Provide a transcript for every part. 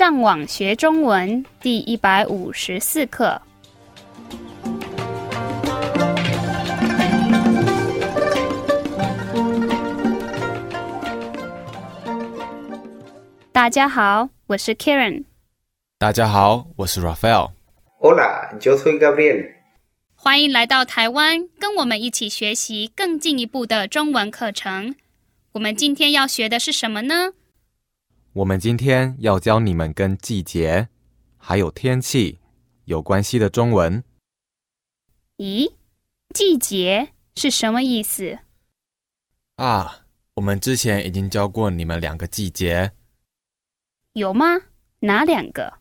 上网学中文第一百五十四课。大家好，我是 Karen。大家好，我是 Raphael。Soy Gabriel. 欢迎来到台湾，跟我们一起学习更进一步的中文课程。我们今天要学的是什么呢？我们今天要教你们跟季节还有天气有关系的中文。咦，季节是什么意思？啊，我们之前已经教过你们两个季节，有吗？哪两个？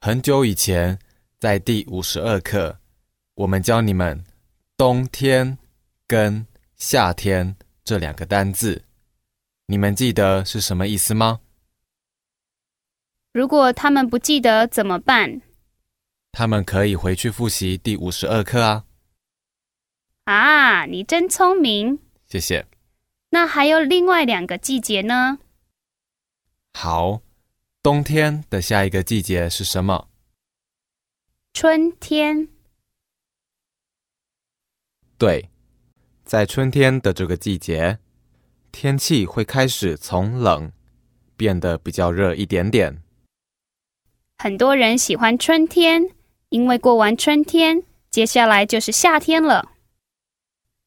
很久以前，在第五十二课，我们教你们冬天跟夏天这两个单字，你们记得是什么意思吗？如果他们不记得怎么办？他们可以回去复习第五十二课啊。啊，你真聪明！谢谢。那还有另外两个季节呢？好，冬天的下一个季节是什么？春天。对，在春天的这个季节，天气会开始从冷变得比较热一点点。很多人喜欢春天，因为过完春天，接下来就是夏天了。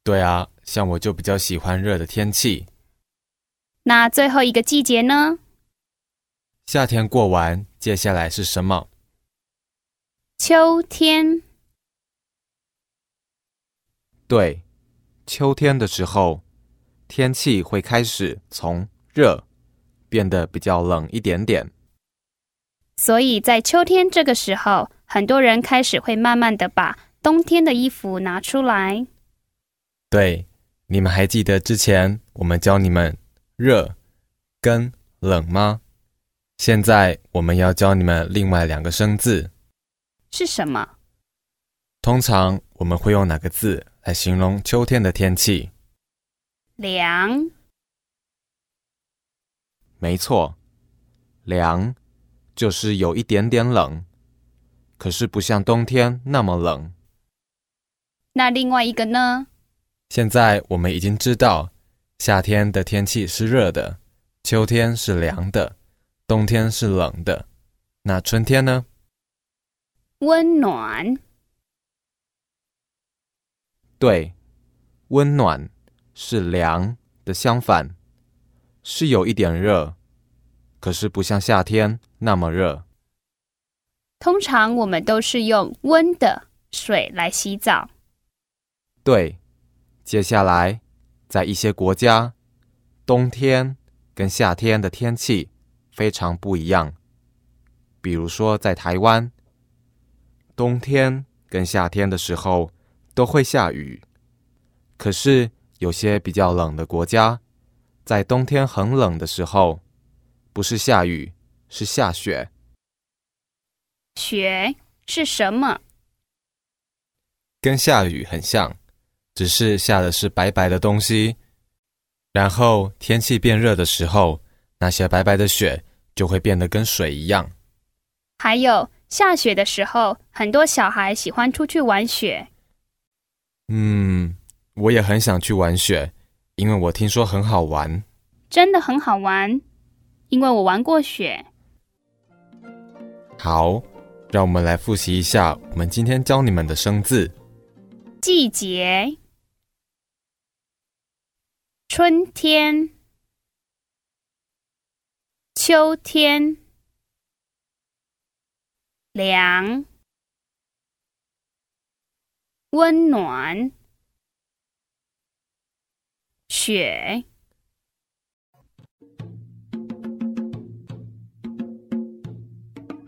对啊，像我就比较喜欢热的天气。那最后一个季节呢？夏天过完，接下来是什么？秋天。对，秋天的时候，天气会开始从热变得比较冷一点点。所以在秋天这个时候，很多人开始会慢慢的把冬天的衣服拿出来。对，你们还记得之前我们教你们热跟冷吗？现在我们要教你们另外两个生字，是什么？通常我们会用哪个字来形容秋天的天气？凉。没错，凉就是有一点点冷，可是不像冬天那么冷。那另外一个呢？现在我们已经知道，夏天的天气是热的，秋天是凉的，冬天是冷的。那春天呢？温暖。对，温暖是凉的相反，是有一点热，可是不像夏天那么热。通常我们都是用温的水来洗澡。对，接下来在一些国家，冬天跟夏天的天气非常不一样。比如说在台湾，冬天跟夏天的时候都会下雨，可是有些比较冷的国家，在冬天很冷的时候，不是下雨，是下雪。雪是什么？跟下雨很像，只是下的是白白的东西。然后天气变热的时候，那些白白的雪就会变得跟水一样。还有下雪的时候，很多小孩喜欢出去玩雪。嗯，我也很想去玩雪，因为我听说很好玩。真的很好玩，因为我玩过雪。好，让我们来复习一下我们今天教你们的生字。季节：春天、秋天、凉、温暖、雪。